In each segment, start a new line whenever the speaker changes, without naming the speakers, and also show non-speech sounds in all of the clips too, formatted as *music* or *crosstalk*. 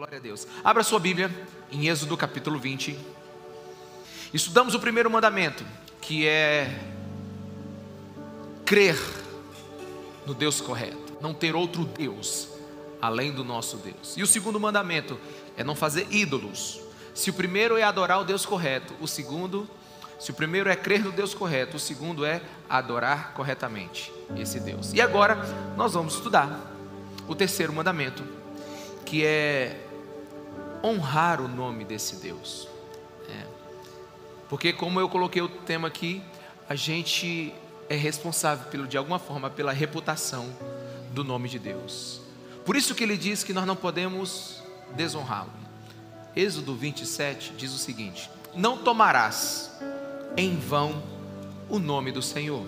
Glória a Deus. Abra sua Bíblia em Êxodo capítulo 20. Estudamos o primeiro mandamento, que é crer no Deus correto, não ter outro Deus além do nosso Deus. E o segundo mandamento é não fazer ídolos. Se o primeiro é adorar o Deus correto, o segundo, se o primeiro é crer no Deus correto, o segundo é adorar corretamente esse Deus. E agora nós vamos estudar o terceiro mandamento, que é honrar o nome desse Deus. É. Porque como eu coloquei o tema aqui, a gente é responsável pelo, de alguma forma pela reputação do nome de Deus. Por isso que ele diz que nós não podemos desonrá-lo. Êxodo 27 diz o seguinte: Não tomarás em vão o nome do Senhor,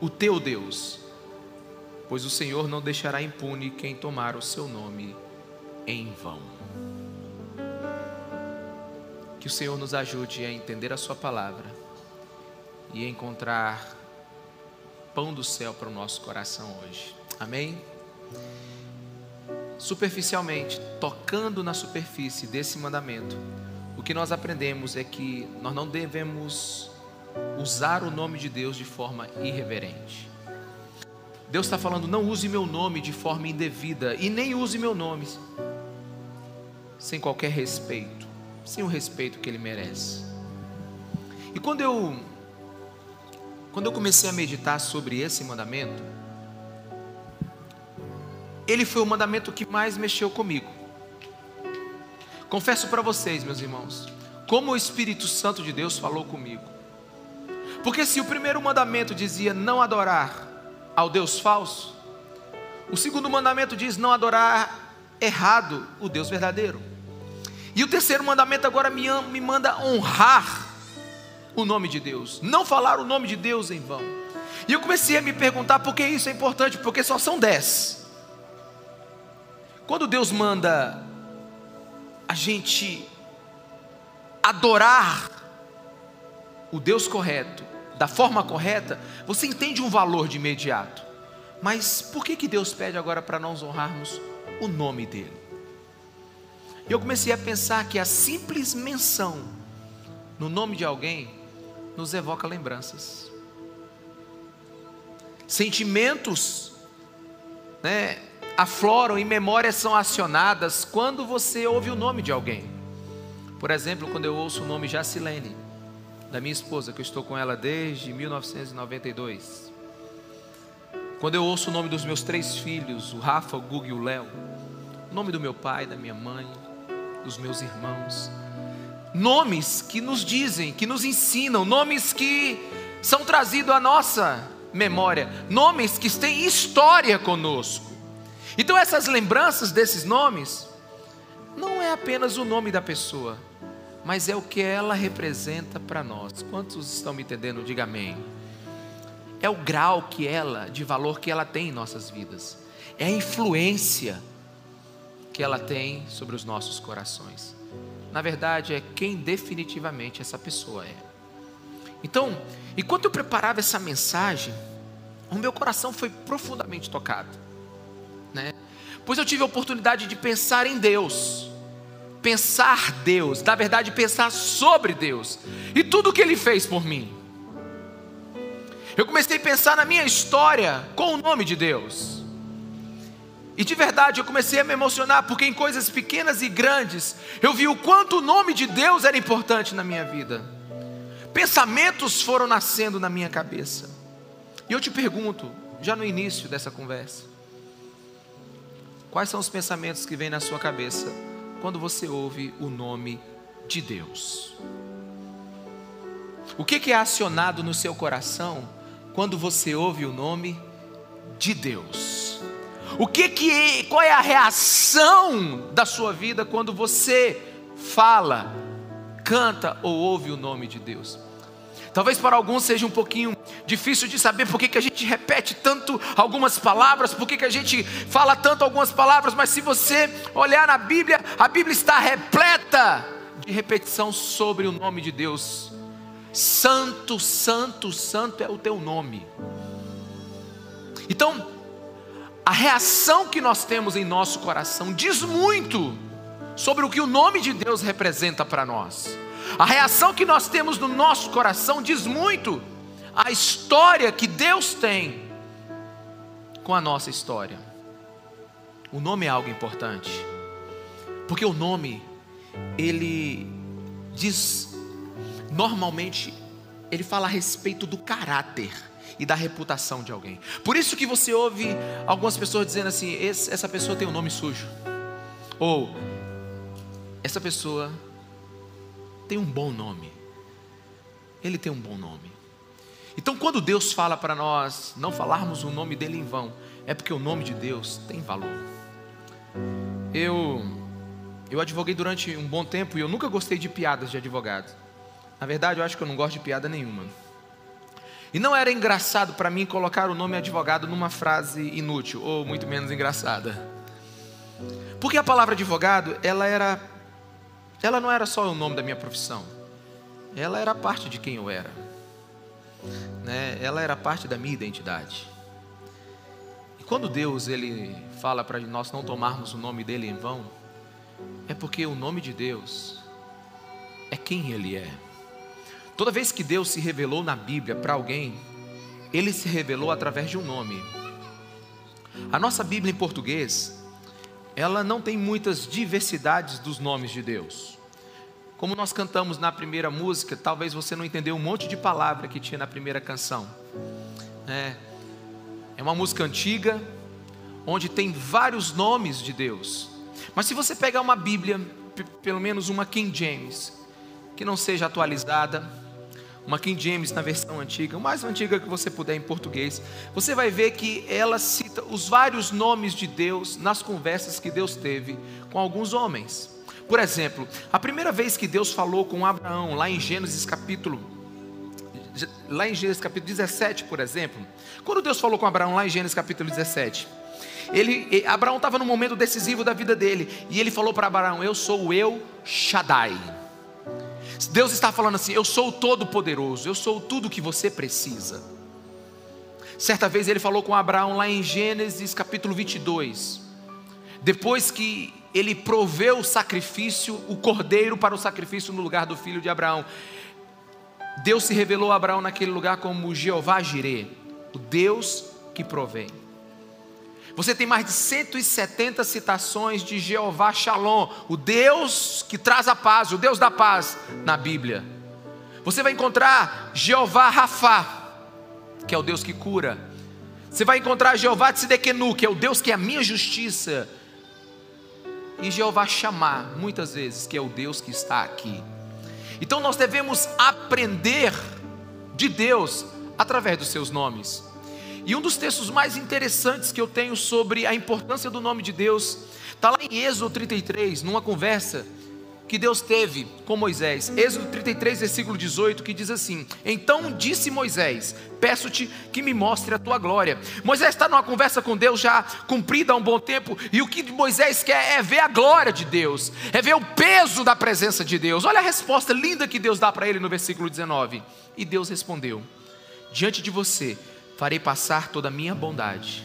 o teu Deus, pois o Senhor não deixará impune quem tomar o seu nome em vão. Que o Senhor nos ajude a entender a Sua palavra e encontrar pão do céu para o nosso coração hoje. Amém? Superficialmente, tocando na superfície desse mandamento, o que nós aprendemos é que nós não devemos usar o nome de Deus de forma irreverente. Deus está falando, não use meu nome de forma indevida e nem use meu nome sem qualquer respeito, sem o respeito que ele merece. E quando eu quando eu comecei a meditar sobre esse mandamento, ele foi o mandamento que mais mexeu comigo. Confesso para vocês, meus irmãos, como o Espírito Santo de Deus falou comigo. Porque se o primeiro mandamento dizia não adorar ao Deus falso, o segundo mandamento diz não adorar errado o Deus verdadeiro. E o terceiro mandamento agora me, me manda honrar o nome de Deus, não falar o nome de Deus em vão. E eu comecei a me perguntar por que isso é importante, porque só são dez. Quando Deus manda a gente adorar o Deus correto, da forma correta, você entende um valor de imediato. Mas por que, que Deus pede agora para nós honrarmos o nome dEle? E eu comecei a pensar que a simples menção no nome de alguém nos evoca lembranças. Sentimentos né, afloram e memórias são acionadas quando você ouve o nome de alguém. Por exemplo, quando eu ouço o nome Jacilene, da minha esposa, que eu estou com ela desde 1992. Quando eu ouço o nome dos meus três filhos, o Rafa, o Gugu e o Léo, o nome do meu pai, da minha mãe, dos meus irmãos, nomes que nos dizem, que nos ensinam, nomes que são trazidos à nossa memória, nomes que têm história conosco. Então, essas lembranças desses nomes, não é apenas o nome da pessoa, mas é o que ela representa para nós. Quantos estão me entendendo? Diga amém. É o grau que ela, de valor que ela tem em nossas vidas, é a influência que ela tem sobre os nossos corações na verdade, é quem definitivamente essa pessoa é. Então, enquanto eu preparava essa mensagem, o meu coração foi profundamente tocado, né? Pois eu tive a oportunidade de pensar em Deus, pensar Deus, na verdade, pensar sobre Deus e tudo o que Ele fez por mim. Eu comecei a pensar na minha história com o nome de Deus. E de verdade eu comecei a me emocionar, porque em coisas pequenas e grandes eu vi o quanto o nome de Deus era importante na minha vida. Pensamentos foram nascendo na minha cabeça. E eu te pergunto, já no início dessa conversa, quais são os pensamentos que vêm na sua cabeça quando você ouve o nome de Deus? O que é acionado no seu coração quando você ouve o nome de Deus? O que que é, qual é a reação da sua vida quando você fala, canta ou ouve o nome de Deus? Talvez para alguns seja um pouquinho difícil de saber por que, a gente repete tanto algumas palavras, por que a gente fala tanto algumas palavras, mas se você olhar na Bíblia, a Bíblia está repleta de repetição sobre o nome de Deus. Santo, Santo, Santo é o teu nome. Então, a reação que nós temos em nosso coração diz muito sobre o que o nome de Deus representa para nós. A reação que nós temos no nosso coração diz muito a história que Deus tem com a nossa história. O nome é algo importante, porque o nome, ele diz, normalmente, ele fala a respeito do caráter e da reputação de alguém. Por isso que você ouve algumas pessoas dizendo assim: essa pessoa tem um nome sujo, ou essa pessoa tem um bom nome. Ele tem um bom nome. Então, quando Deus fala para nós não falarmos o nome dele em vão, é porque o nome de Deus tem valor. Eu eu advoguei durante um bom tempo e eu nunca gostei de piadas de advogado. Na verdade, eu acho que eu não gosto de piada nenhuma. E não era engraçado para mim colocar o nome advogado numa frase inútil ou muito menos engraçada. Porque a palavra advogado, ela era ela não era só o nome da minha profissão. Ela era parte de quem eu era. Né? Ela era parte da minha identidade. E quando Deus ele fala para nós não tomarmos o nome dele em vão, é porque o nome de Deus é quem ele é. Toda vez que Deus se revelou na Bíblia para alguém, ele se revelou através de um nome. A nossa Bíblia em português, ela não tem muitas diversidades dos nomes de Deus. Como nós cantamos na primeira música, talvez você não entendeu um monte de palavra que tinha na primeira canção. É, é uma música antiga, onde tem vários nomes de Deus. Mas se você pegar uma Bíblia, pelo menos uma King James, que não seja atualizada, uma King James na versão antiga, o mais antiga que você puder em português, você vai ver que ela cita os vários nomes de Deus nas conversas que Deus teve com alguns homens. Por exemplo, a primeira vez que Deus falou com Abraão, lá em Gênesis capítulo lá em Gênesis capítulo 17, por exemplo, quando Deus falou com Abraão lá em Gênesis capítulo 17, ele, Abraão estava no momento decisivo da vida dele, e ele falou para Abraão: Eu sou o eu Shaddai. Deus está falando assim: Eu sou o Todo-Poderoso, eu sou tudo que você precisa. Certa vez ele falou com Abraão lá em Gênesis capítulo 22, depois que ele proveu o sacrifício, o cordeiro para o sacrifício no lugar do filho de Abraão. Deus se revelou a Abraão naquele lugar como Jeová Jireh, o Deus que provém. Você tem mais de 170 citações de Jeová Shalom, o Deus que traz a paz, o Deus da paz na Bíblia. Você vai encontrar Jeová Rafá, que é o Deus que cura. Você vai encontrar Jeová Tzedekenu, que é o Deus que é a minha justiça. E Jeová Chamar, muitas vezes, que é o Deus que está aqui. Então nós devemos aprender de Deus através dos seus nomes. E um dos textos mais interessantes que eu tenho sobre a importância do nome de Deus está lá em Êxodo 33, numa conversa que Deus teve com Moisés. Êxodo 33, versículo 18, que diz assim: Então disse Moisés: Peço-te que me mostre a tua glória. Moisés está numa conversa com Deus já cumprida há um bom tempo, e o que Moisés quer é ver a glória de Deus, é ver o peso da presença de Deus. Olha a resposta linda que Deus dá para ele no versículo 19. E Deus respondeu: Diante de você farei passar toda a minha bondade.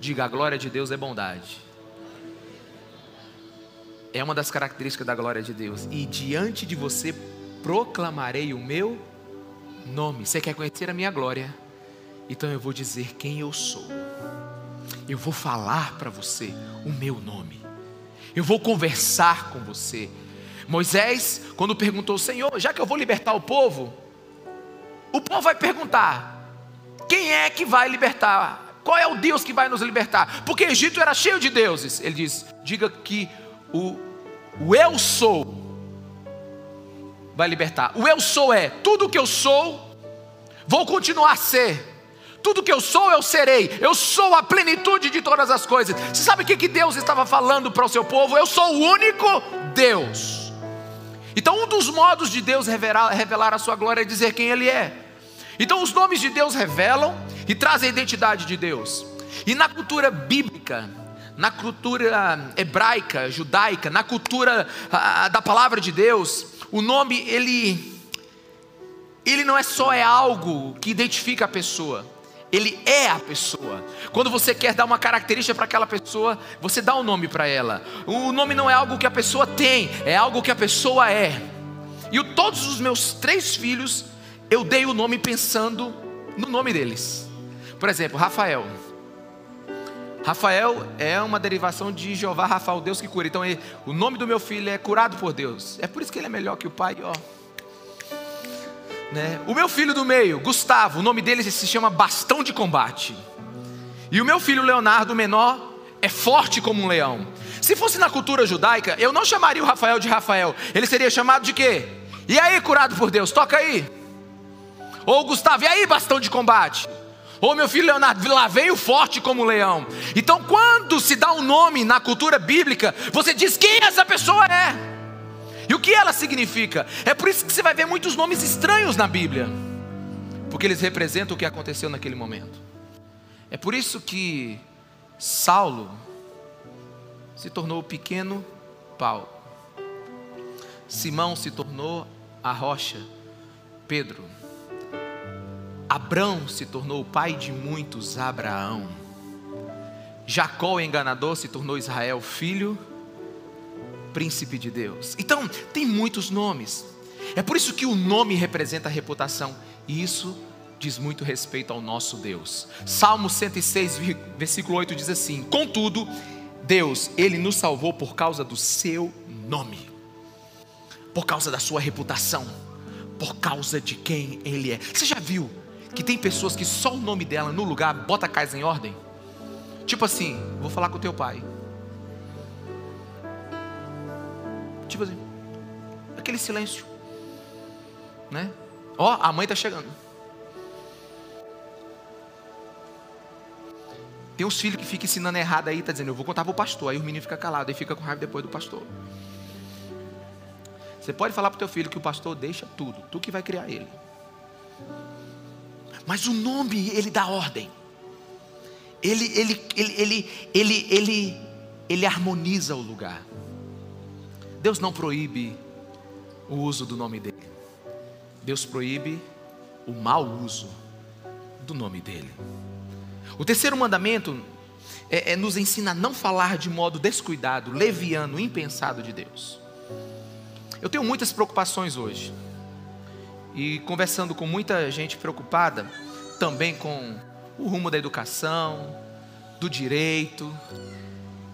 Diga, a glória de Deus é bondade. É uma das características da glória de Deus. E diante de você proclamarei o meu nome. Você quer conhecer a minha glória? Então eu vou dizer quem eu sou. Eu vou falar para você o meu nome. Eu vou conversar com você. Moisés, quando perguntou, Senhor, já que eu vou libertar o povo, o povo vai perguntar: quem é que vai libertar? Qual é o Deus que vai nos libertar? Porque Egito era cheio de deuses. Ele diz: diga que o, o eu sou vai libertar. O eu sou é tudo que eu sou, vou continuar a ser. Tudo que eu sou, eu serei. Eu sou a plenitude de todas as coisas. Você sabe o que, que Deus estava falando para o seu povo? Eu sou o único Deus. Então, um dos modos de Deus revelar, revelar a sua glória é dizer quem Ele é. Então, os nomes de Deus revelam e trazem a identidade de Deus. E na cultura bíblica, na cultura hebraica, judaica, na cultura a, da palavra de Deus, o nome ele ele não é só é algo que identifica a pessoa, Ele é a pessoa. Quando você quer dar uma característica para aquela pessoa, você dá um nome para ela. O nome não é algo que a pessoa tem, é algo que a pessoa é. E todos os meus três filhos, eu dei o nome pensando no nome deles. Por exemplo, Rafael. Rafael é uma derivação de Jeová Rafael, Deus que cura. Então, ele, o nome do meu filho é curado por Deus. É por isso que ele é melhor que o pai, ó. Né? O meu filho do meio, Gustavo, o nome dele se chama Bastão de Combate. E o meu filho Leonardo, menor, é forte como um leão. Se fosse na cultura judaica, eu não chamaria o Rafael de Rafael. Ele seria chamado de quê? E aí, curado por Deus, toca aí. Ou Gustavo, e aí, bastão de combate? Ô meu filho Leonardo, lá vem o forte como leão. Então, quando se dá um nome na cultura bíblica, você diz quem essa pessoa é e o que ela significa. É por isso que você vai ver muitos nomes estranhos na Bíblia, porque eles representam o que aconteceu naquele momento. É por isso que Saulo se tornou o pequeno Paulo, Simão se tornou a rocha, Pedro Abrão se tornou o pai de muitos, Abraão. Jacó, o enganador, se tornou Israel, filho, príncipe de Deus. Então, tem muitos nomes. É por isso que o nome representa a reputação. E isso diz muito respeito ao nosso Deus. Salmo 106, versículo 8 diz assim: Contudo, Deus, Ele nos salvou por causa do seu nome, por causa da sua reputação, por causa de quem Ele é. Você já viu que tem pessoas que só o nome dela no lugar bota a casa em ordem? Tipo assim, vou falar com o teu pai. Tipo assim, aquele silêncio, né? Ó, oh, a mãe está chegando. Tem uns filhos que ficam ensinando errado aí, tá dizendo, eu vou contar para o pastor. Aí o menino fica calado, aí fica com raiva depois do pastor. Você pode falar para o teu filho que o pastor deixa tudo, tu que vai criar ele. Mas o nome, ele dá ordem. Ele, ele, ele, ele, ele, ele, ele harmoniza o lugar. Deus não proíbe o uso do nome dele. Deus proíbe o mau uso do nome dele. O terceiro mandamento é, é, nos ensina a não falar de modo descuidado, leviano, impensado de Deus. Eu tenho muitas preocupações hoje e conversando com muita gente preocupada também com o rumo da educação, do direito,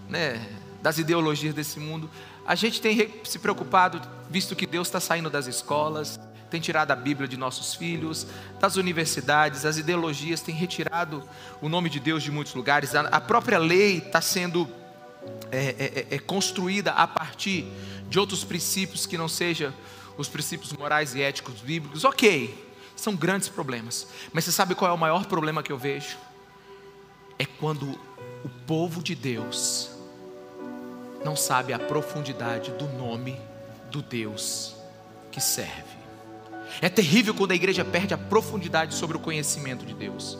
né, das ideologias desse mundo. A gente tem se preocupado, visto que Deus está saindo das escolas, tem tirado a Bíblia de nossos filhos, das universidades, as ideologias têm retirado o nome de Deus de muitos lugares, a, própria lei está sendo é, é, é, é construída a partir de outros princípios que não sejam os princípios morais e éticos bíblicos, ok, são grandes problemas. Mas você sabe qual é o maior problema que eu vejo? É quando o povo de Deus não sabe a profundidade do nome do Deus que serve. É terrível quando a igreja perde a profundidade sobre o conhecimento de Deus.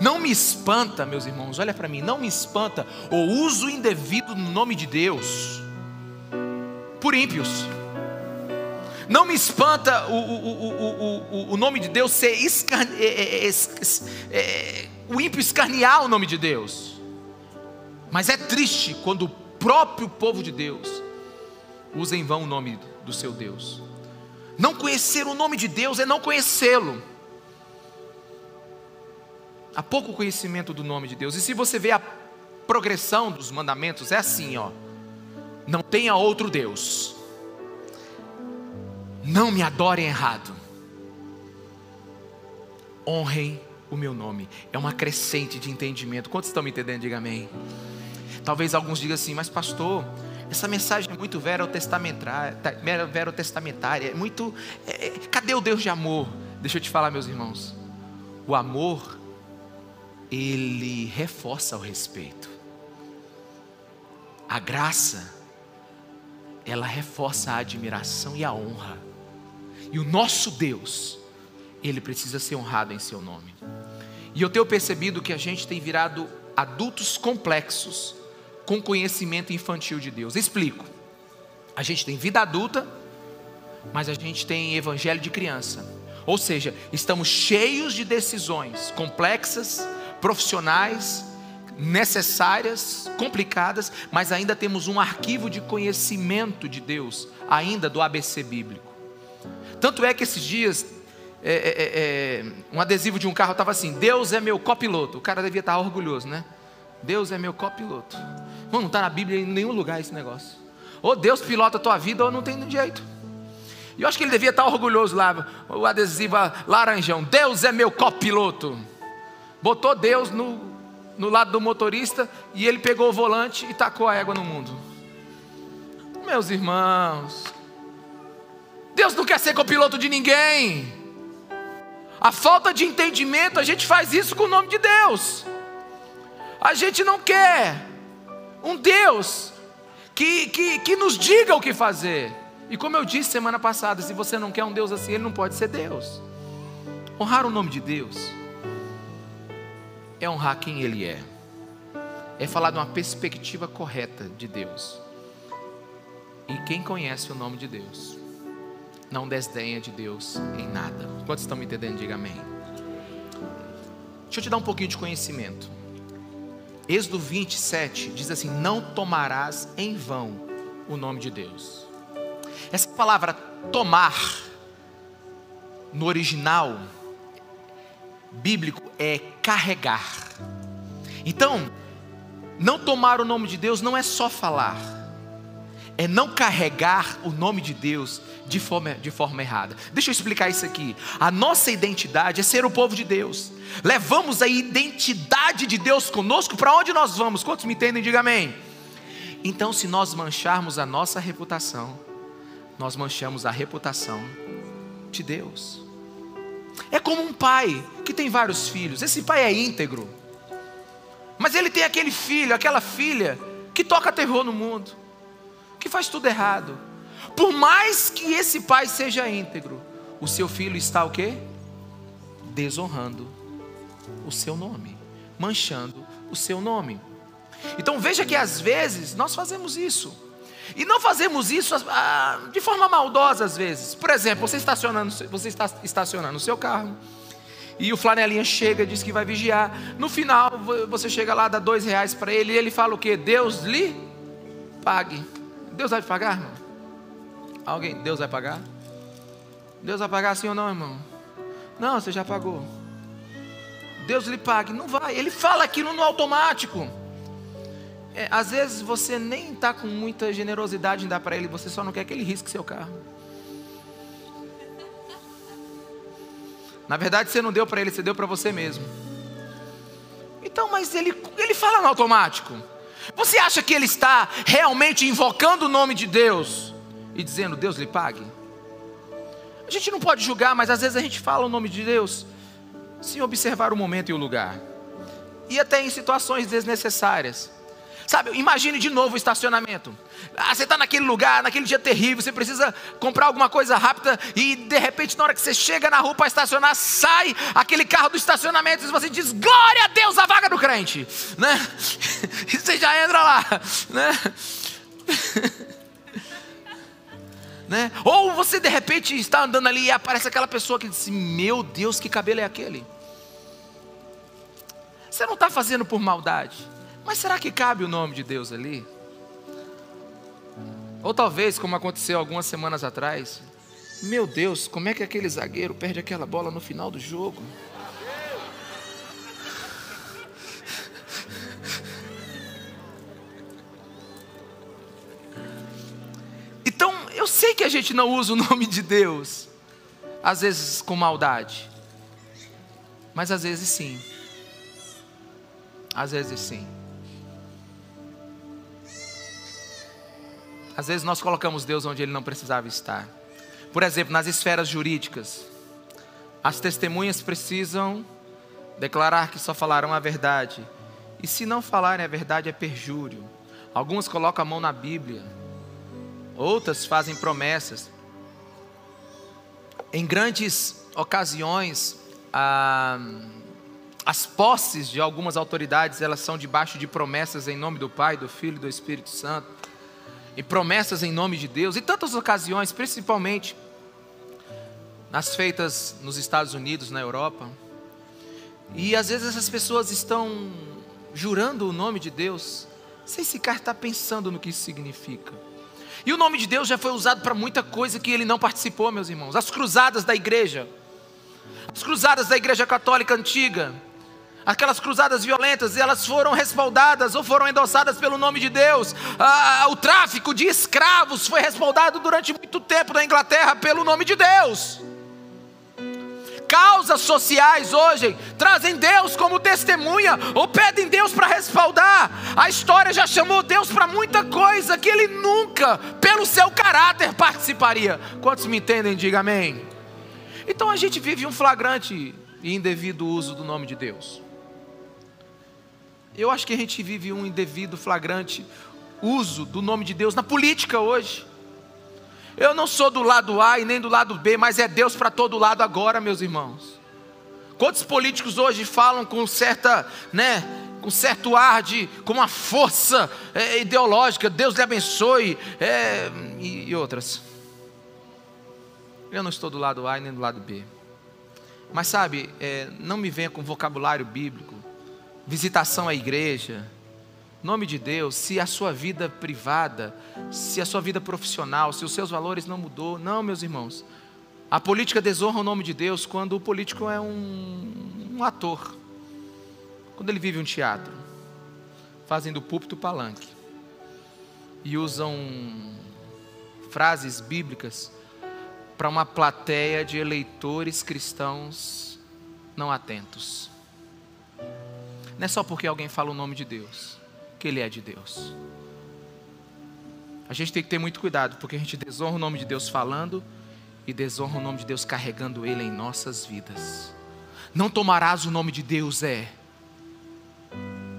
Não me espanta, meus irmãos, olha para mim, não me espanta o uso indevido no nome de Deus por ímpios. Não me espanta o, o, o, o, nome de Deus ser escarne, é, é, é, o ímpio escarnear o nome de Deus. Mas é triste quando o próprio povo de Deus usa em vão o nome do seu Deus. Não conhecer o nome de Deus é não conhecê-lo. Há pouco conhecimento do nome de Deus. E se você vê a progressão dos mandamentos, é assim, ó. Não tenha outro Deus. Não me adorem errado. Honrem o meu nome. É uma crescente de entendimento. Quantos estão me entendendo? Diga amém. Talvez alguns digam assim, mas pastor, essa mensagem é muito verotestamentária, verotestamentária é muito. É, é, cadê o Deus de amor? Deixa eu te falar, meus irmãos. O amor, ele reforça o respeito. A graça, ela reforça a admiração e a honra. E o nosso Deus, ele precisa ser honrado em seu nome. E eu tenho percebido que a gente tem virado adultos complexos com conhecimento infantil de Deus. Explico. A gente tem vida adulta, mas a gente tem evangelho de criança. Ou seja, estamos cheios de decisões complexas, profissionais, necessárias, complicadas, mas ainda temos um arquivo de conhecimento de Deus, ainda do ABC bíblico. Tanto é que esses dias, é, é, é, é um adesivo de um carro estava assim: Deus é meu copiloto. O cara devia estar orgulhoso, né? Deus é meu copiloto. Mano, não está na Bíblia em nenhum lugar esse negócio. Ou Deus pilota a tua vida ou não tem jeito. E eu acho que ele devia estar orgulhoso lá, o adesivo laranjão. Deus é meu copiloto. Botou Deus no, no lado do motorista e ele pegou o volante e tacou a égua no mundo. Meus irmãos, Deus não quer ser copiloto de ninguém. A falta de entendimento, a gente faz isso com o nome de Deus. A gente não quer um Deus que, que, que nos diga o que fazer. E como eu disse semana passada, se você não quer um Deus assim, ele não pode ser Deus. Honrar o nome de Deus é honrar quem Ele é, é falar de uma perspectiva correta de Deus. E quem conhece o nome de Deus, não desdenha de Deus em nada. Quantos estão me entendendo? Diga amém. Deixa eu te dar um pouquinho de conhecimento. Êxodo 27 diz assim: Não tomarás em vão o nome de Deus. Essa palavra tomar, no original bíblico, é carregar. Então, não tomar o nome de Deus não é só falar, é não carregar o nome de Deus de forma, de forma errada. Deixa eu explicar isso aqui. A nossa identidade é ser o povo de Deus. Levamos a identidade de Deus conosco para onde nós vamos. Quantos me entendem? Diga amém. Então, se nós mancharmos a nossa reputação, nós manchamos a reputação de Deus. É como um pai que tem vários filhos. Esse pai é íntegro. Mas ele tem aquele filho, aquela filha que toca terror no mundo, que faz tudo errado. Por mais que esse pai seja íntegro, o seu filho está o quê? Desonrando o seu nome, manchando o seu nome. Então veja que às vezes nós fazemos isso. E não fazemos isso ah, de forma maldosa às vezes. Por exemplo, você, estacionando, você está estacionando o seu carro. E o flanelinha chega e diz que vai vigiar. No final, você chega lá, dá dois reais para ele. E ele fala o que? Deus lhe pague. Deus vai pagar, irmão? Alguém? Deus vai pagar? Deus vai pagar sim ou não, irmão? Não, você já pagou. Deus lhe pague. Não vai. Ele fala aquilo no automático é, às vezes você nem está com muita generosidade em dar para ele, você só não quer que ele risque seu carro. Na verdade, você não deu para ele, você deu para você mesmo. Então, mas ele, ele fala no automático. Você acha que ele está realmente invocando o nome de Deus e dizendo, Deus lhe pague? A gente não pode julgar, mas às vezes a gente fala o nome de Deus sem observar o momento e o lugar. E até em situações desnecessárias. Sabe, imagine de novo o estacionamento. Ah, você está naquele lugar, naquele dia terrível, você precisa comprar alguma coisa rápida e de repente, na hora que você chega na rua para estacionar, sai aquele carro do estacionamento e você diz: Glória a Deus, a vaga do crente, né? *laughs* E você já entra lá, né? *laughs* né? Ou você de repente está andando ali e aparece aquela pessoa que diz: Meu Deus, que cabelo é aquele? Você não está fazendo por maldade. Mas será que cabe o nome de Deus ali? Ou talvez, como aconteceu algumas semanas atrás, meu Deus, como é que aquele zagueiro perde aquela bola no final do jogo? Então, eu sei que a gente não usa o nome de Deus, às vezes com maldade, mas às vezes sim. Às vezes sim. Às vezes nós colocamos Deus onde ele não precisava estar. Por exemplo, nas esferas jurídicas, as testemunhas precisam declarar que só falarão a verdade. E se não falarem a verdade, é perjúrio. Algumas colocam a mão na Bíblia, outras fazem promessas. Em grandes ocasiões, as posses de algumas autoridades elas são debaixo de promessas em nome do Pai, do Filho e do Espírito Santo e promessas em nome de Deus, e tantas ocasiões, principalmente nas feitas nos Estados Unidos, na Europa. E às vezes essas pessoas estão jurando o nome de Deus, sem sequer estar pensando no que isso significa. E o nome de Deus já foi usado para muita coisa que ele não participou, meus irmãos. As cruzadas da igreja, as cruzadas da igreja católica antiga, aquelas cruzadas violentas, elas foram respaldadas ou foram endossadas pelo nome de Deus. Ah, o tráfico de escravos foi respaldado durante muito tempo na Inglaterra pelo nome de Deus. Causas sociais hoje trazem Deus como testemunha ou pedem Deus para respaldar. A história já chamou Deus para muita coisa que ele nunca, pelo seu caráter, participaria. Quantos me entendem? Diga amém. Então a gente vive um flagrante e indevido uso do nome de Deus. Eu acho que a gente vive um indevido, flagrante uso do nome de Deus na política hoje. Eu não sou do lado A e nem do lado B, mas é Deus para todo lado agora, meus irmãos. Quantos políticos hoje falam com certa, né, com certo ar de, com uma força é, ideológica, Deus lhe abençoe, é, e, e outras. Eu não estou do lado A e nem do lado B. Mas sabe, é, não me venha com vocabulário bíblico visitação à igreja, nome de Deus, se a sua vida privada, se a sua vida profissional, se os seus valores não mudou, não, meus irmãos. A política desonra o nome de Deus quando o político é um, um ator, quando ele vive um teatro, fazem do púlpito palanque e usam frases bíblicas para uma plateia de eleitores cristãos não atentos. Não é só porque alguém fala o nome de Deus, que ele é de Deus. A gente tem que ter muito cuidado, porque a gente desonra o nome de Deus falando e desonra o nome de Deus carregando ele em nossas vidas. Não tomarás o nome de Deus é.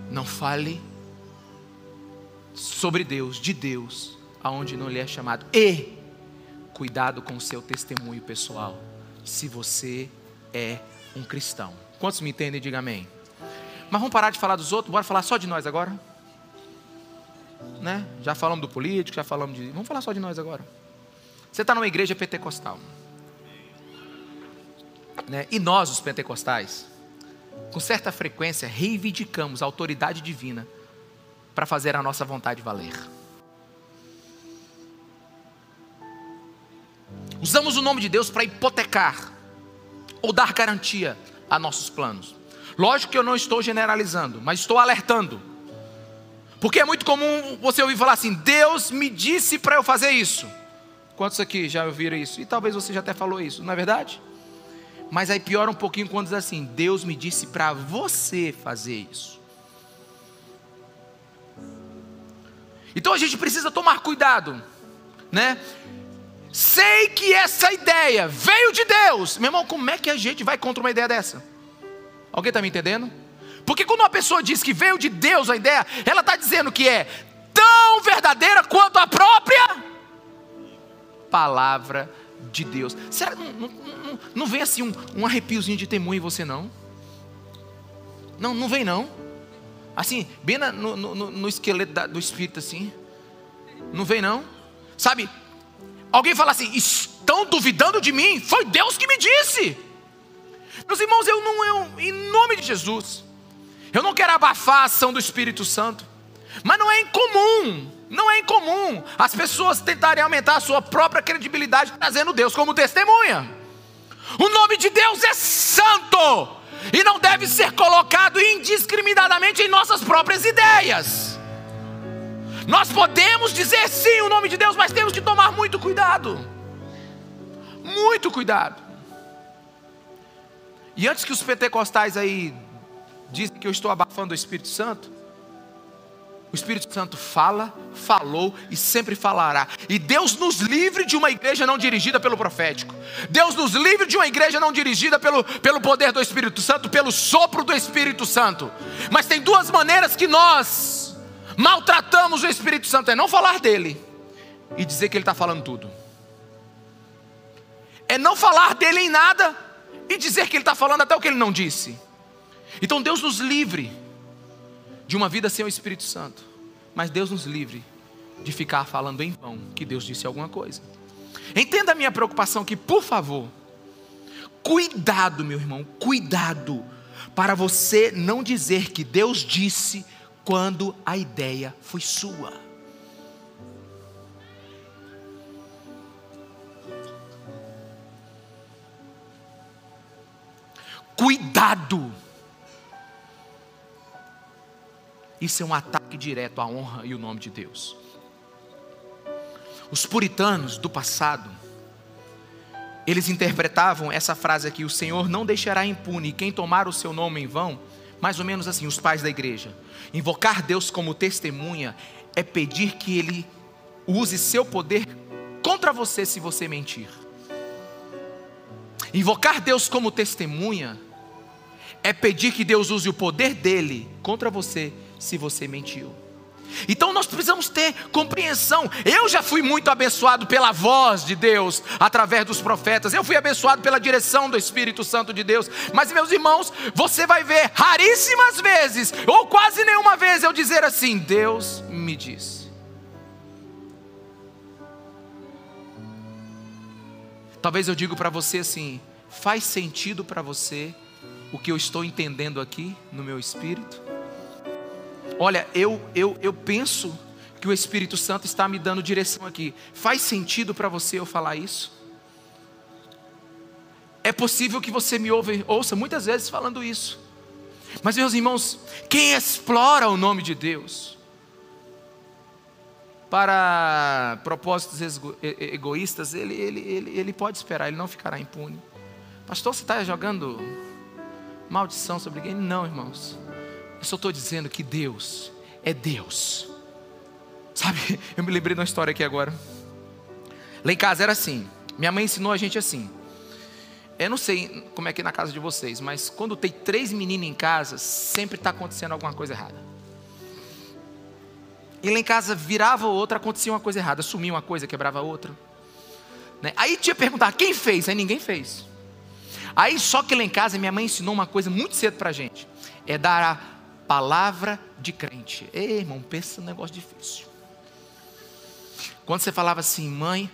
Não fale sobre Deus, de Deus, aonde não lhe é chamado. E cuidado com o seu testemunho pessoal, se você é um cristão. Quantos me entendem? Diga amém. Mas vamos parar de falar dos outros, bora falar só de nós agora. Né? Já falamos do político, já falamos de. Vamos falar só de nós agora. Você está numa igreja pentecostal. Né? E nós, os pentecostais, com certa frequência, reivindicamos a autoridade divina para fazer a nossa vontade valer. Usamos o nome de Deus para hipotecar ou dar garantia a nossos planos. Lógico que eu não estou generalizando, mas estou alertando. Porque é muito comum você ouvir falar assim: Deus me disse para eu fazer isso. Quantos aqui já ouviram isso? E talvez você já até falou isso, não é verdade? Mas aí piora um pouquinho quando diz assim: Deus me disse para você fazer isso. Então a gente precisa tomar cuidado, né? Sei que essa ideia veio de Deus. Meu irmão, como é que a gente vai contra uma ideia dessa? Alguém está me entendendo? Porque quando uma pessoa diz que veio de Deus a ideia, ela está dizendo que é tão verdadeira quanto a própria palavra de Deus. Será que não, não, não, não vem assim um, um, arrepiozinho de temor em você, não? Não, não vem não. Assim, bem na, no, no, no, esqueleto da, do espírito, assim. Não vem não. Sabe, alguém fala assim: estão duvidando de mim? Foi Deus que me disse. Meus irmãos, eu não, eu, em nome de Jesus, eu não quero abafar a ação do Espírito Santo, mas não é incomum, não é incomum as pessoas tentarem aumentar a sua própria credibilidade trazendo Deus como testemunha. O nome de Deus é santo e não deve ser colocado indiscriminadamente em nossas próprias ideias. Nós podemos dizer sim o nome de Deus, mas temos que tomar muito cuidado. Muito cuidado. E antes que os pentecostais aí dizem que eu estou abafando o Espírito Santo, o Espírito Santo fala, falou e sempre falará. E Deus nos livre de uma igreja não dirigida pelo profético. Deus nos livre de uma igreja não dirigida pelo, pelo poder do Espírito Santo, pelo sopro do Espírito Santo. Mas tem duas maneiras que nós maltratamos o Espírito Santo: é não falar dele e dizer que ele está falando tudo. É não falar dele em nada e dizer que ele está falando até o que ele não disse. Então Deus nos livre de uma vida sem o Espírito Santo, mas Deus nos livre de ficar falando em vão que Deus disse alguma coisa. Entenda a minha preocupação que, por favor, Cuidado, meu irmão, cuidado, para você não dizer que Deus disse quando a ideia foi sua. Cuidado! Isso é um ataque direto à honra e o nome de Deus. Os puritanos do passado, eles interpretavam essa frase aqui: o Senhor não deixará impune quem tomar o seu nome em vão, mais ou menos assim, os pais da igreja. Invocar Deus como testemunha é pedir que Ele use seu poder contra você se você mentir. Invocar Deus como testemunha é pedir que Deus use o poder dele contra você se você mentiu. Então nós precisamos ter compreensão. Eu já fui muito abençoado pela voz de Deus através dos profetas. Eu fui abençoado pela direção do Espírito Santo de Deus. Mas meus irmãos, você vai ver raríssimas vezes ou quase nenhuma vez eu dizer assim: Deus me disse. Talvez eu digo para você assim: faz sentido para você o que eu estou entendendo aqui no meu espírito? Olha, eu, eu, eu penso que o Espírito Santo está me dando direção aqui. Faz sentido para você eu falar isso? É possível que você me ouve, ouça muitas vezes falando isso. Mas, meus irmãos, quem explora o nome de Deus para propósitos egoístas, ele, ele, ele, ele pode esperar, ele não ficará impune. Pastor, você está jogando maldição sobre alguém? Não, irmãos. Eu só estou dizendo que Deus é Deus. Sabe, *laughs* eu me lembrei de uma história aqui agora. Lá em casa era assim. Minha mãe ensinou a gente assim. Eu não sei como é que é na casa de vocês, mas quando tem três meninos em casa, sempre está acontecendo alguma coisa errada. E lá em casa virava outra, acontecia uma coisa errada, sumia uma coisa, quebrava outra. Né? Aí tinha perguntar quem fez, aí ninguém fez. Aí só que lá em casa minha mãe ensinou uma coisa muito cedo para a gente: é dar a palavra de crente. Ei, irmão, pensa num negócio difícil. Quando você falava assim, mãe,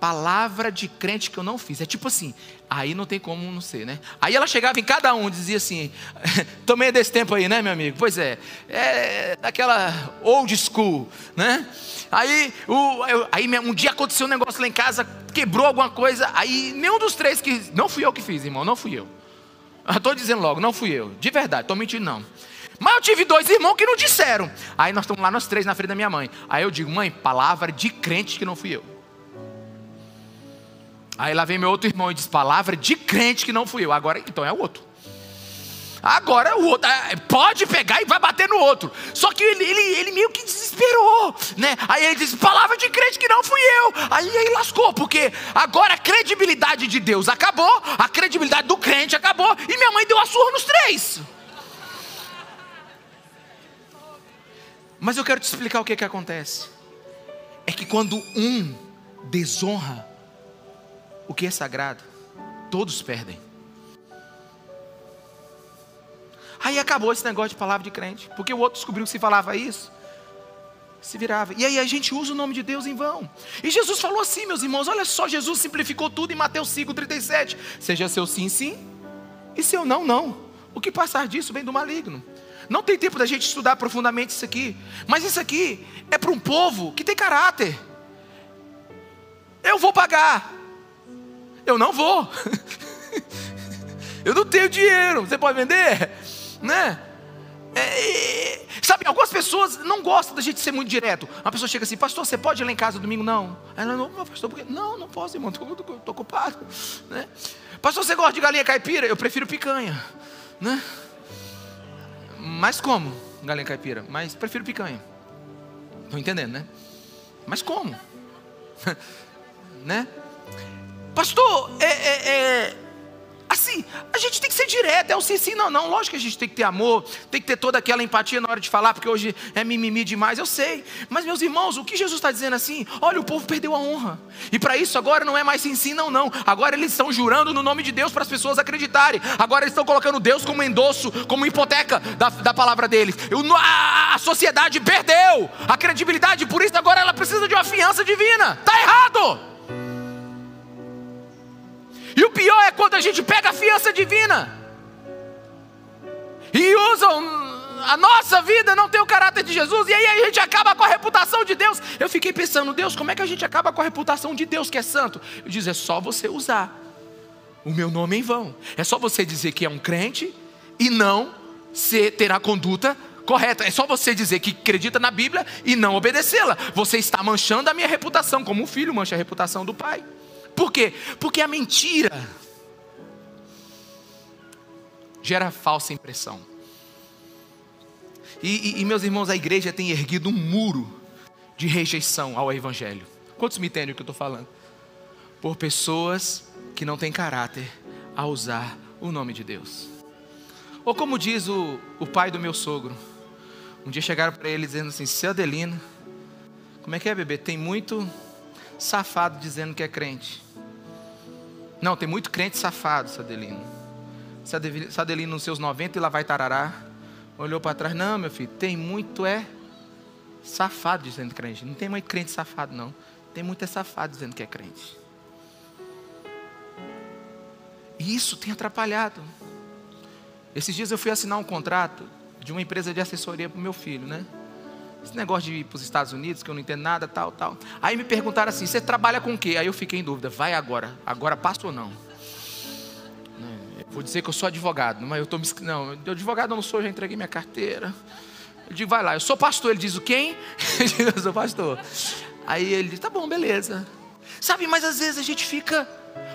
palavra de crente que eu não fiz. É tipo assim, aí não tem como não ser, né? Aí ela chegava em cada um dizia assim: *laughs* também desse tempo aí, né, meu amigo? Pois é, é daquela old school, né? Aí, o, aí um dia aconteceu um negócio lá em casa, quebrou alguma coisa, aí nenhum dos três que. Não fui eu que fiz, irmão, não fui eu. Estou dizendo logo, não fui eu, de verdade, estou mentindo não. Mas eu tive dois irmãos que não disseram. Aí nós estamos lá, nós três, na frente da minha mãe. Aí eu digo, mãe, palavra de crente que não fui eu. Aí lá vem meu outro irmão e diz, palavra de crente que não fui eu. Agora, então é o outro. Agora o outro é, pode pegar e vai bater no outro. Só que ele, ele, ele meio que desesperou, né? Aí ele diz: palavra de crente que não fui eu. Aí ele lascou, porque agora a credibilidade de Deus acabou, a credibilidade do crente acabou, e minha mãe deu a surra nos três. Mas eu quero te explicar o que, que acontece. É que quando um desonra o que é sagrado, todos perdem. Aí acabou esse negócio de palavra de crente, porque o outro descobriu que se falava isso, se virava. E aí a gente usa o nome de Deus em vão. E Jesus falou assim, meus irmãos, olha só, Jesus simplificou tudo em Mateus 5:37. Seja seu sim, sim, e seu não, não. O que passar disso vem do maligno. Não tem tempo da gente estudar profundamente isso aqui, mas isso aqui é para um povo que tem caráter. Eu vou pagar. Eu não vou. *laughs* Eu não tenho dinheiro. Você pode vender? Né? É, sabe, algumas pessoas não gostam da gente ser muito direto. Uma pessoa chega assim, pastor, você pode ir lá em casa domingo? Não. Ela não, pastor, por quê? Não, não posso, irmão, estou ocupado. Né? Pastor, você gosta de galinha caipira? Eu prefiro picanha. Né? Mas como galinha caipira? Mas prefiro picanha. Estão entendendo, né? Mas como? *laughs* né? Pastor, é, é, é Assim, a gente tem que ser direto, é o sim, sim, não, não. Lógico que a gente tem que ter amor, tem que ter toda aquela empatia na hora de falar, porque hoje é mimimi demais, eu sei. Mas, meus irmãos, o que Jesus está dizendo assim? Olha, o povo perdeu a honra. E para isso agora não é mais sim, sim, não, não. Agora eles estão jurando no nome de Deus para as pessoas acreditarem. Agora eles estão colocando Deus como endosso, como hipoteca da, da palavra deles. Eu, a, a sociedade perdeu a credibilidade, por isso agora ela precisa de uma fiança divina. Está errado! E o pior é quando a gente pega a fiança divina e usam a nossa vida não tem o caráter de Jesus, e aí a gente acaba com a reputação de Deus. Eu fiquei pensando, Deus, como é que a gente acaba com a reputação de Deus que é santo? Eu disse, é só você usar o meu nome em vão. É só você dizer que é um crente e não ser, ter a conduta correta. É só você dizer que acredita na Bíblia e não obedecê-la. Você está manchando a minha reputação, como um filho mancha a reputação do pai. Por quê? Porque a mentira gera falsa impressão. E, e, e, meus irmãos, a igreja tem erguido um muro de rejeição ao Evangelho. Quantos me entendem o que eu estou falando? Por pessoas que não têm caráter a usar o nome de Deus. Ou como diz o, o pai do meu sogro, um dia chegaram para ele dizendo assim: Seu Adelino, como é que é, bebê? Tem muito safado dizendo que é crente. Não, tem muito crente safado, Sadelino. Sadelino nos seus 90 e lá vai tarará. Olhou para trás, não, meu filho, tem muito é safado dizendo crente. Não tem muito crente safado, não. Tem muito é safado dizendo que é crente. E isso tem atrapalhado. Esses dias eu fui assinar um contrato de uma empresa de assessoria para o meu filho, né? Esse negócio de ir para os Estados Unidos, que eu não entendo nada, tal, tal. Aí me perguntaram assim: você trabalha com o quê? Aí eu fiquei em dúvida: vai agora? Agora passa ou não? Vou dizer que eu sou advogado, mas eu estou me. Não, advogado eu não sou, já entreguei minha carteira. Eu digo, vai lá, eu sou pastor. Ele diz, o quem? *laughs* Eu digo, eu sou pastor. Aí ele diz, tá bom, beleza. Sabe, mas às vezes a gente fica.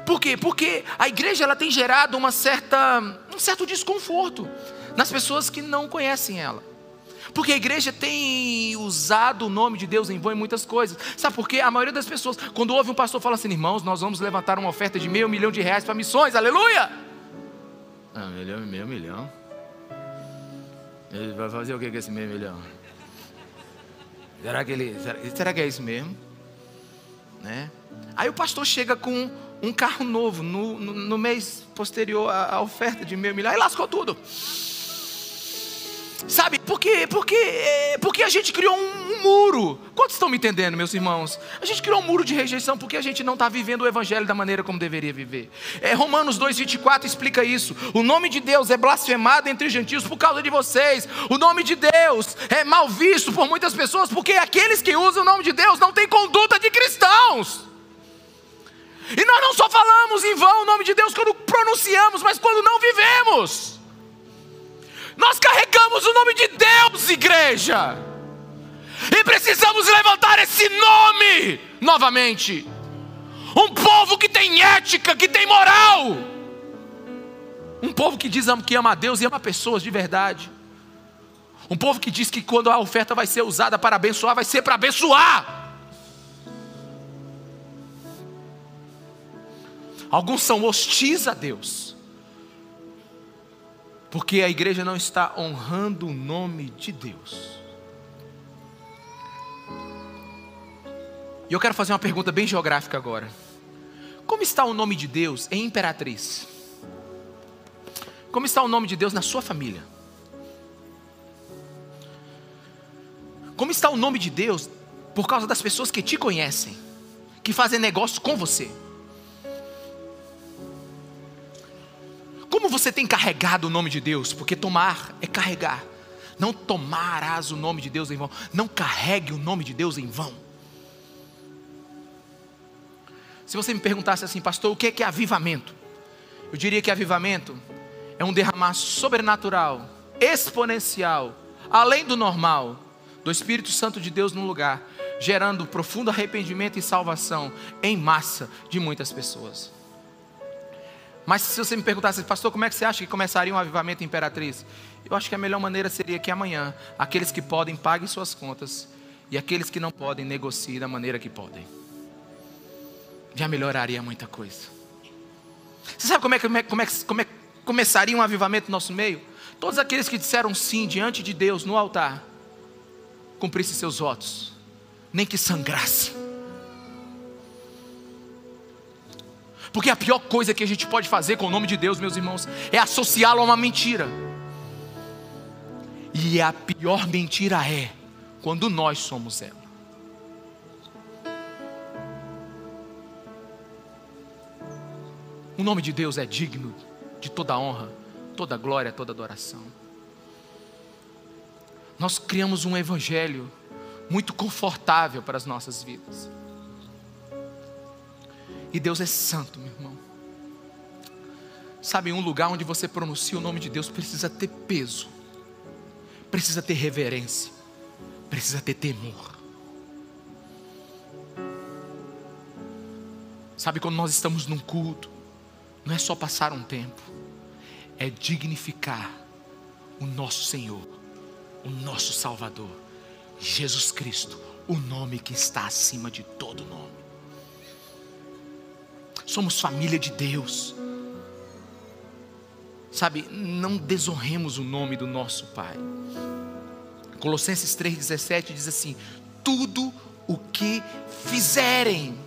Por quê? Porque a igreja ela tem gerado uma certa, um certo desconforto nas pessoas que não conhecem ela. Porque a igreja tem usado o nome de Deus em vão em muitas coisas. Sabe por quê? A maioria das pessoas, quando ouve um pastor falar assim, irmãos, nós vamos levantar uma oferta de meio milhão de reais para missões, aleluia! Ah, milhão, meio milhão. Ele vai fazer o que com esse meio milhão? Será que ele. Será, será que é isso mesmo? Né? Aí o pastor chega com um carro novo no, no, no mês posterior à, à oferta de meio milhão. Aí lascou tudo. Sabe, por quê? Porque, porque a gente criou um, um, muro. Quantos estão me entendendo, meus irmãos? A gente criou um muro de rejeição porque a gente não está vivendo o Evangelho da maneira como deveria viver. É, Romanos 2,24 explica isso. O nome de Deus é blasfemado entre os gentios por causa de vocês. O nome de Deus é mal visto por muitas pessoas porque aqueles que usam o nome de Deus não têm conduta de cristãos. E nós não só falamos em vão o nome de Deus quando pronunciamos, mas quando não vivemos. Nós carregamos o nome de Deus, igreja. E precisamos levantar esse nome novamente. Um povo que tem ética, que tem moral. Um povo que diz que ama a Deus e ama pessoas de verdade. Um povo que diz que quando a oferta vai ser usada para abençoar, vai ser para abençoar. Alguns são hostis a Deus porque a igreja não está honrando o nome de Deus. E eu quero fazer uma pergunta bem geográfica agora. Como está o nome de Deus em Imperatriz? Como está o nome de Deus na sua família? Como está o nome de Deus por causa das pessoas que te conhecem, que fazem negócio com você? Como você tem carregado o nome de Deus? Porque tomar é carregar. Não tomarás o nome de Deus em vão. Não carregue o nome de Deus em vão. Se você me perguntasse assim, pastor, o que é, que é avivamento? Eu diria que avivamento é um derramar sobrenatural, exponencial, além do normal, do Espírito Santo de Deus no lugar, gerando profundo arrependimento e salvação em massa de muitas pessoas. Mas se você me perguntasse, pastor, como é que você acha que começaria um avivamento imperatriz? Eu acho que a melhor maneira seria que amanhã, aqueles que podem paguem suas contas e aqueles que não podem negociem da maneira que podem. Já melhoraria muita coisa. Você sabe como é que, como é, como é, como é começaria um avivamento no nosso meio? Todos aqueles que disseram sim diante de Deus no altar, cumprissem seus votos, nem que sangrasse Porque a pior coisa que a gente pode fazer com o nome de Deus, meus irmãos, é associá-lo a uma mentira. E a pior mentira é quando nós somos ela. O nome de Deus é digno de toda honra, toda glória, toda adoração. Nós criamos um evangelho muito confortável para as nossas vidas. E Deus é santo, meu irmão. Sabe, um lugar onde você pronuncia o nome de Deus precisa ter peso, precisa ter reverência, precisa ter temor. Sabe, quando nós estamos num culto, não é só passar um tempo, é dignificar o nosso Senhor, o nosso Salvador, Jesus Cristo, o nome que está acima de todo nome. Somos família de Deus. Sabe, não desonremos o nome do nosso Pai. Colossenses 3,17 diz assim: tudo o que fizerem,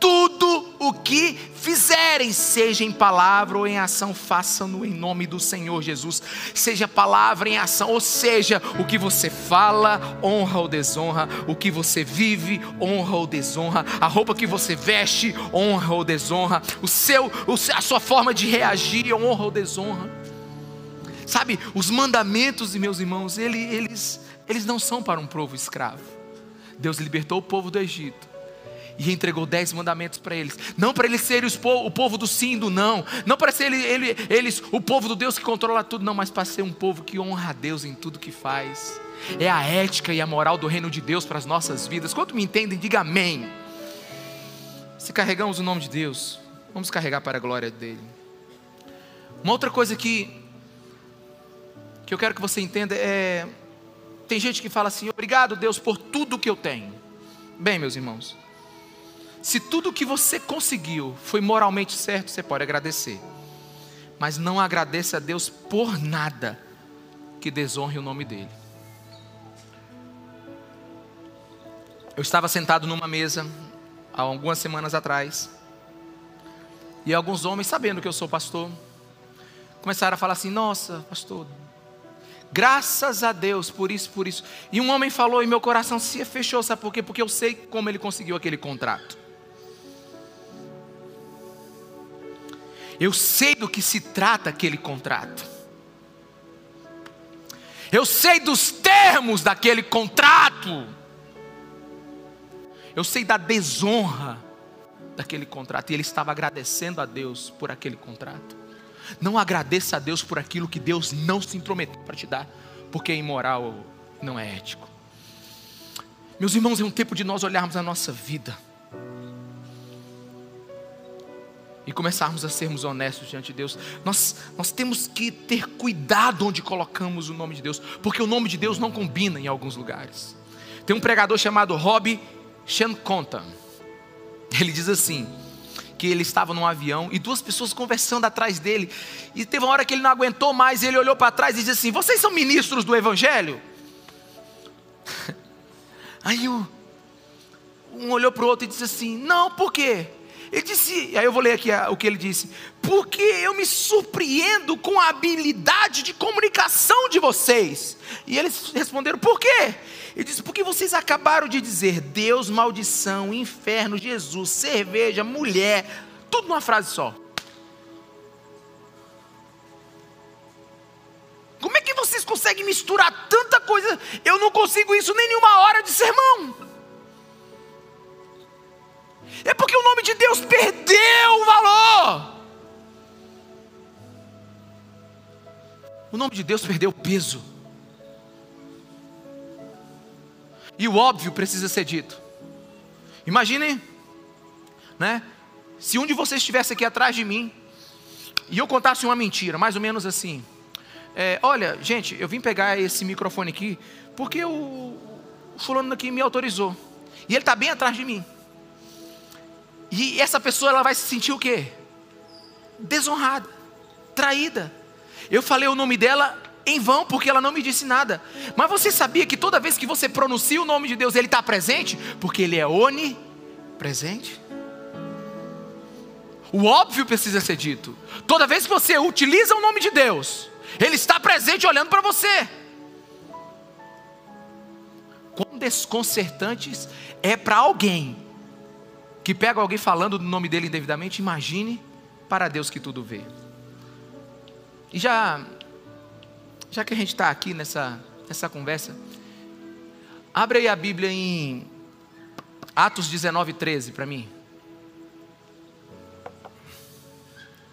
tudo o que fizerem, seja em palavra ou em ação, façam-no em nome do Senhor Jesus. Seja palavra em ação, ou seja, o que você fala, honra ou desonra, o que você vive, honra ou desonra, a roupa que você veste, honra ou desonra, o seu, a sua forma de reagir, honra ou desonra. Sabe, os mandamentos, meus irmãos, eles, eles não são para um povo escravo. Deus libertou o povo do Egito e entregou dez mandamentos para eles. Não para eles serem o povo do sim do não. Não para ser ele, ele, eles o povo do Deus que controla tudo, não, mas para ser um povo que honra a Deus em tudo que faz. É a ética e a moral do reino de Deus para as nossas vidas. Quanto me entendem, diga amém. Se carregamos o nome de Deus, vamos carregar para a glória dele. Uma outra coisa que, que eu quero que você entenda é. Tem gente que fala assim: obrigado, Deus, por tudo que eu tenho. Bem, meus irmãos, se tudo que você conseguiu foi moralmente certo, você pode agradecer. Mas não agradeça a Deus por nada que desonre o nome dEle. Eu estava sentado numa mesa há algumas semanas atrás. E alguns homens, sabendo que eu sou pastor, começaram a falar assim: Nossa, pastor, graças a Deus por isso, por isso. E um homem falou e meu coração se fechou, sabe por quê? Porque eu sei como ele conseguiu aquele contrato. Eu sei do que se trata aquele contrato. Eu sei dos termos daquele contrato. Eu sei da desonra daquele contrato. E ele estava agradecendo a Deus por aquele contrato. Não agradeça a Deus por aquilo que Deus não se intrometeu para te dar, porque é imoral, não é ético. Meus irmãos, é um tempo de nós olharmos a nossa vida e começarmos a sermos honestos diante de Deus, nós, nós temos que ter cuidado onde colocamos o nome de Deus, porque o nome de Deus não combina em alguns lugares. Tem um pregador chamado Rob Shankonta. Ele diz assim: que ele estava num avião e duas pessoas conversando atrás dele. E teve uma hora que ele não aguentou mais, ele olhou para trás e disse assim: Vocês são ministros do Evangelho? *laughs* Aí um olhou para o outro e disse assim: Não, por quê? Ele disse, aí eu vou ler aqui o que ele disse: Porque eu me surpreendo com a habilidade de comunicação de vocês. E eles responderam: Por quê? Ele disse: Porque vocês acabaram de dizer Deus, maldição, inferno, Jesus, cerveja, mulher, tudo numa frase só. Como é que vocês conseguem misturar tanta coisa? Eu não consigo isso nem em uma hora de sermão. É porque o nome de Deus perdeu o valor. O nome de Deus perdeu o peso. E o óbvio precisa ser dito. Imaginem, né? Se um de vocês estivesse aqui atrás de mim e eu contasse uma mentira, mais ou menos assim. É, olha, gente, eu vim pegar esse microfone aqui porque o, o fulano aqui me autorizou. E ele está bem atrás de mim. E essa pessoa ela vai se sentir o quê? Desonrada, traída. Eu falei o nome dela em vão porque ela não me disse nada. Mas você sabia que toda vez que você pronuncia o nome de Deus, ele está presente? Porque ele é onipresente. O óbvio precisa ser dito. Toda vez que você utiliza o nome de Deus, ele está presente olhando para você. Quão desconcertantes é para alguém que pega alguém falando do nome dele indevidamente, imagine para Deus que tudo vê. E já, já que a gente está aqui nessa, nessa conversa, abre aí a Bíblia em Atos 19, 13 para mim.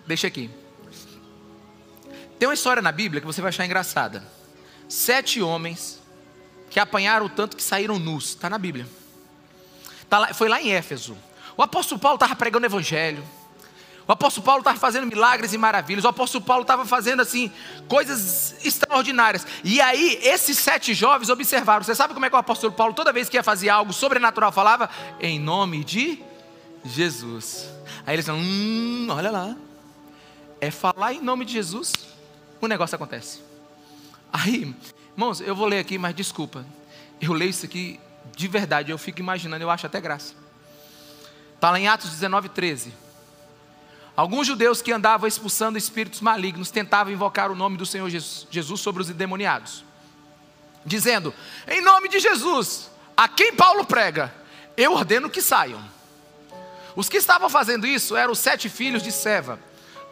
Deixa aqui. Tem uma história na Bíblia que você vai achar engraçada. Sete homens que apanharam tanto que saíram nus. Está na Bíblia. Tá lá, foi lá em Éfeso. O apóstolo Paulo estava pregando o evangelho. O apóstolo Paulo estava fazendo milagres e maravilhas. O apóstolo Paulo estava fazendo assim coisas extraordinárias. E aí esses sete jovens observaram. Você sabe como é que o apóstolo Paulo toda vez que ia fazer algo sobrenatural falava em nome de Jesus. Aí eles falam, hum, olha lá. É falar em nome de Jesus, o negócio acontece. Aí, irmãos, eu vou ler aqui, mas desculpa. Eu leio isso aqui de verdade, eu fico imaginando, eu acho até graça. Está lá em Atos 19, 13. Alguns judeus que andavam expulsando espíritos malignos tentavam invocar o nome do Senhor Jesus sobre os endemoniados, dizendo: Em nome de Jesus, a quem Paulo prega, eu ordeno que saiam. Os que estavam fazendo isso eram os sete filhos de Seva,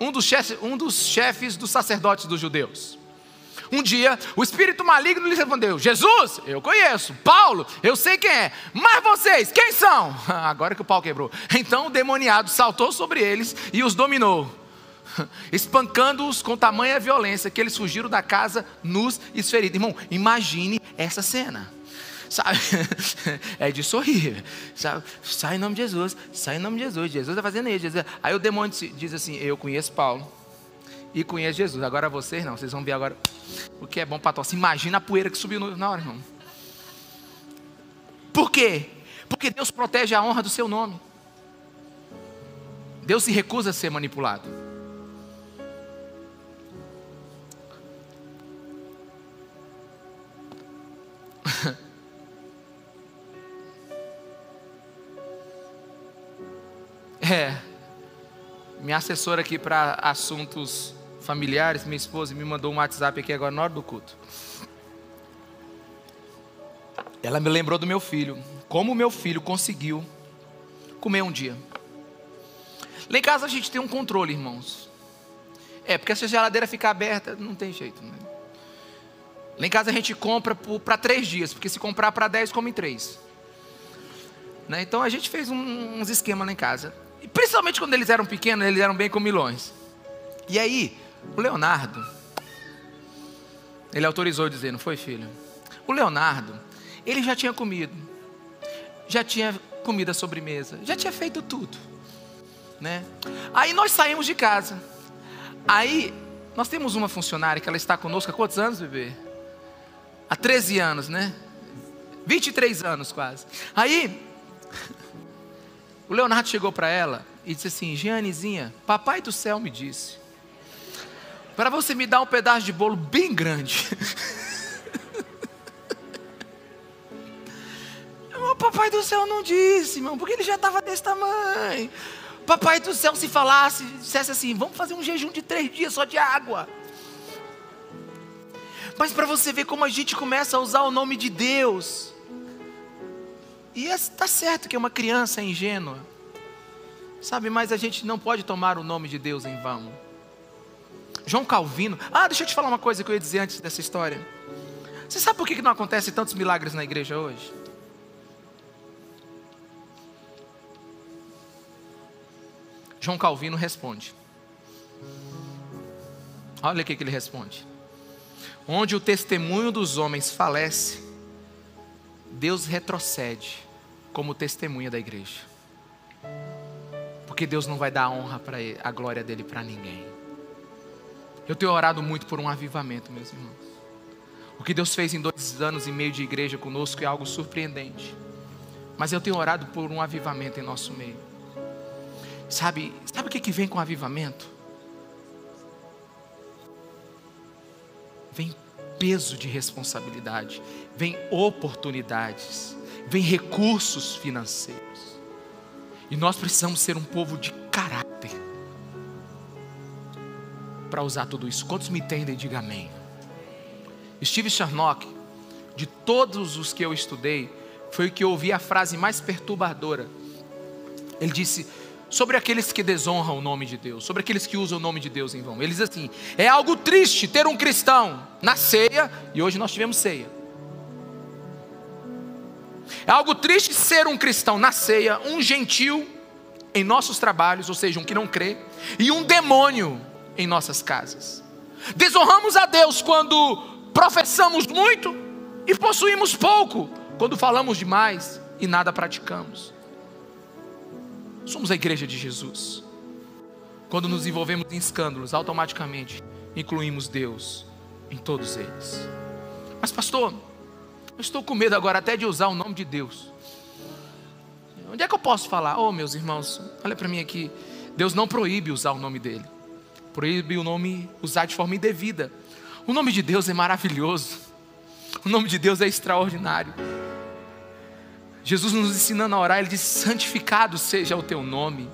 um dos, chefes, um dos chefes dos sacerdotes dos judeus. Um dia, o espírito maligno lhe respondeu: Jesus, eu conheço. Paulo, eu sei quem é. Mas vocês, quem são? *laughs* Agora que o pau quebrou. Então o demoniado saltou sobre eles e os dominou, *laughs* espancando-os com tamanha violência que eles fugiram da casa nus e feridos. Irmão, imagine essa cena. Sabe? *laughs* É de sorrir. Sabe? Sai em nome de Jesus, sai em nome de Jesus. Jesus está fazendo isso. Aí o demônio diz assim: Eu conheço Paulo e conheço Jesus. Agora vocês não, vocês vão ver agora o que é bom para tosse. Imagina a poeira que subiu na hora, irmão. Por quê? Porque Deus protege a honra do seu nome. Deus se recusa a ser manipulado. *laughs* É. Minha assessora aqui para assuntos familiares, minha esposa me mandou um WhatsApp aqui agora na hora do culto. Ela me lembrou do meu filho, como o meu filho conseguiu comer um dia. Lá em casa a gente tem um controle, irmãos. É, porque se a geladeira ficar aberta, não tem jeito. Né? Lá em casa a gente compra para três dias, porque se comprar para dez, come três. Né? Então a gente fez um, uns esquemas lá em casa. E principalmente quando eles eram pequenos, eles eram bem comilões. E aí, o Leonardo, ele autorizou dizer, não foi, filho? O Leonardo, ele já tinha comido, já tinha comido a sobremesa, já tinha feito tudo, né? Aí nós saímos de casa. Aí nós temos uma funcionária que ela está conosco há quantos anos, bebê? Há 13 anos, né? 23 anos quase. Aí *laughs* o Leonardo chegou para ela e disse assim: Gianezinha, papai do céu me disse para você me dar um pedaço de bolo bem grande. *laughs* o papai do céu não disse, irmão, porque ele já estava desse tamanho. Papai do céu, se falasse, dissesse assim: vamos fazer um jejum de três dias só de água. Mas para você ver como a gente começa a usar o nome de Deus. E está certo que é uma criança ingênua. Sabe, mas a gente não pode tomar o nome de Deus em vão. João Calvino. Ah, deixa eu te falar uma coisa que eu ia dizer antes dessa história. Você sabe por que não acontece tantos milagres na igreja hoje? João Calvino responde. Olha o que ele responde. Onde o testemunho dos homens falece, Deus retrocede como testemunha da igreja. Porque Deus não vai dar a honra para a glória dele para ninguém. Eu tenho orado muito por um avivamento, meus irmãos. O que Deus fez em dois anos e meio de igreja conosco é algo surpreendente. Mas eu tenho orado por um avivamento em nosso meio. Sabe, sabe o que, que vem com avivamento? Vem peso de responsabilidade, vem oportunidades, vem recursos financeiros. E nós precisamos ser um povo de caráter para usar tudo isso. Quantos me entendem, diga amém. Steve Charnock, de todos os que eu estudei, foi o que eu ouvi a frase mais perturbadora. Ele disse: sobre aqueles que desonram o nome de Deus, sobre aqueles que usam o nome de Deus em vão. Ele diz assim: é algo triste ter um cristão na ceia, e hoje nós tivemos ceia. É algo triste ser um cristão na ceia, um gentil em nossos trabalhos, ou seja, um que não crê, e um demônio em nossas casas. Desonramos a Deus quando professamos muito e possuímos pouco, quando falamos demais e nada praticamos. Somos a igreja de Jesus. Quando nos envolvemos em escândalos, automaticamente incluímos Deus em todos eles. Mas, pastor, eu estou com medo agora até de usar o nome de Deus. Onde é que eu posso falar? Oh, meus irmãos, olha para mim aqui. Deus não proíbe usar o nome dele. Proíbe o nome usar de forma indevida. O nome de Deus é maravilhoso. O nome de Deus é extraordinário. Jesus nos ensinando a orar, ele diz: santificado seja o teu nome.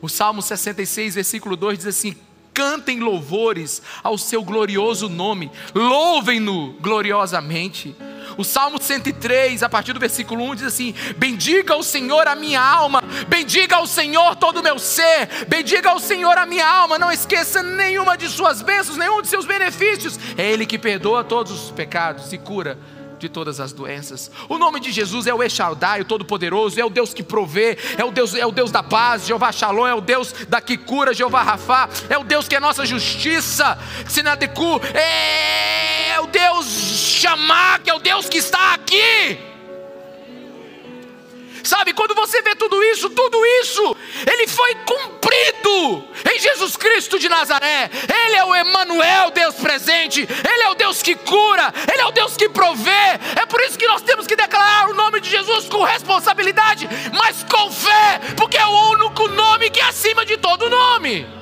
O Salmo 66, versículo 2 diz assim: cantem louvores ao seu glorioso nome, louvem-no gloriosamente. O Salmo 103, a partir do versículo 1, diz assim: Bendiga o Senhor a minha alma, bendiga o Senhor todo o meu ser, bendiga o Senhor a minha alma, não esqueça nenhuma de suas bênçãos, nenhum de seus benefícios. É Ele que perdoa todos os pecados e cura de todas as doenças. O nome de Jesus é o Echaldai, o Todo-Poderoso, é o Deus que provê, é o Deus, é o Deus da paz, Jeová Shalom, é o Deus da que cura, Jeová Rafá, é o Deus que é nossa justiça, Sinadeku, é o Deus chamar, que é o Deus que está aqui. Sabe, quando você vê tudo isso, tudo isso, ele foi cumprido em Jesus Cristo de Nazaré. Ele é o Emanuel, Deus presente. Ele é o Deus que cura, ele é o Deus que provê. É por isso que nós temos que declarar o nome de Jesus com responsabilidade, mas com fé, porque é o único nome que é acima de todo nome.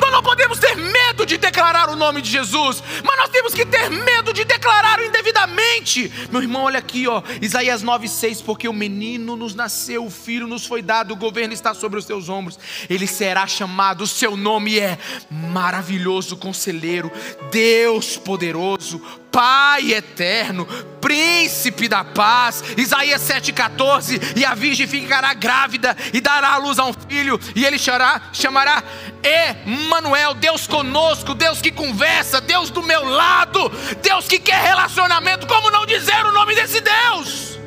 Nós não podemos ter medo de declarar o nome de Jesus, mas nós temos que ter medo de declarar indevidamente. Meu irmão, olha aqui, ó, Isaías 9:6, porque o menino nos nasceu, o filho nos foi dado, o governo está sobre os seus ombros. Ele será chamado, o seu nome é maravilhoso conselheiro, Deus poderoso, Pai eterno, príncipe da paz. Isaías 7,14: E a virgem ficará grávida e dará à luz a um filho, e ele chamará, chamará Emanuel, Deus conosco, Deus que conversa, Deus do meu lado, Deus que quer relacionamento. Como não dizer o nome desse Deus?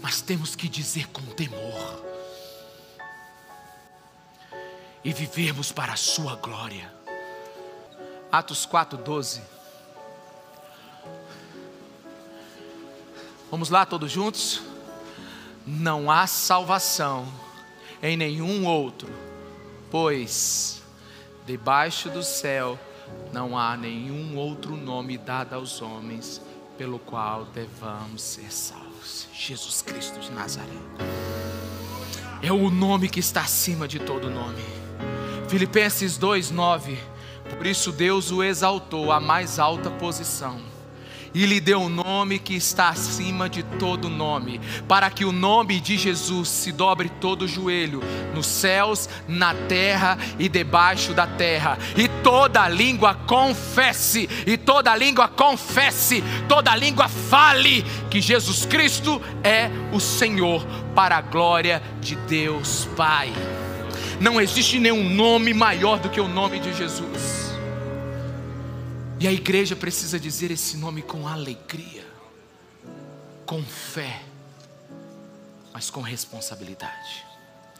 Mas temos que dizer com temor e vivermos para a sua glória. Atos 4:12. Vamos lá todos juntos? Não há salvação em nenhum outro, pois debaixo do céu não há nenhum outro nome dado aos homens pelo qual devamos ser salvos. Jesus Cristo de Nazaré. É o nome que está acima de todo nome. Filipenses 2:9 por isso Deus o exaltou à mais alta posição e lhe deu um nome que está acima de todo nome, para que o nome de Jesus se dobre todo o joelho, nos céus, na terra e debaixo da terra, e toda língua confesse, e toda língua confesse, toda língua fale que Jesus Cristo é o Senhor, para a glória de Deus Pai. Não existe nenhum nome maior do que o nome de Jesus. E a igreja precisa dizer esse nome com alegria, com fé, mas com responsabilidade.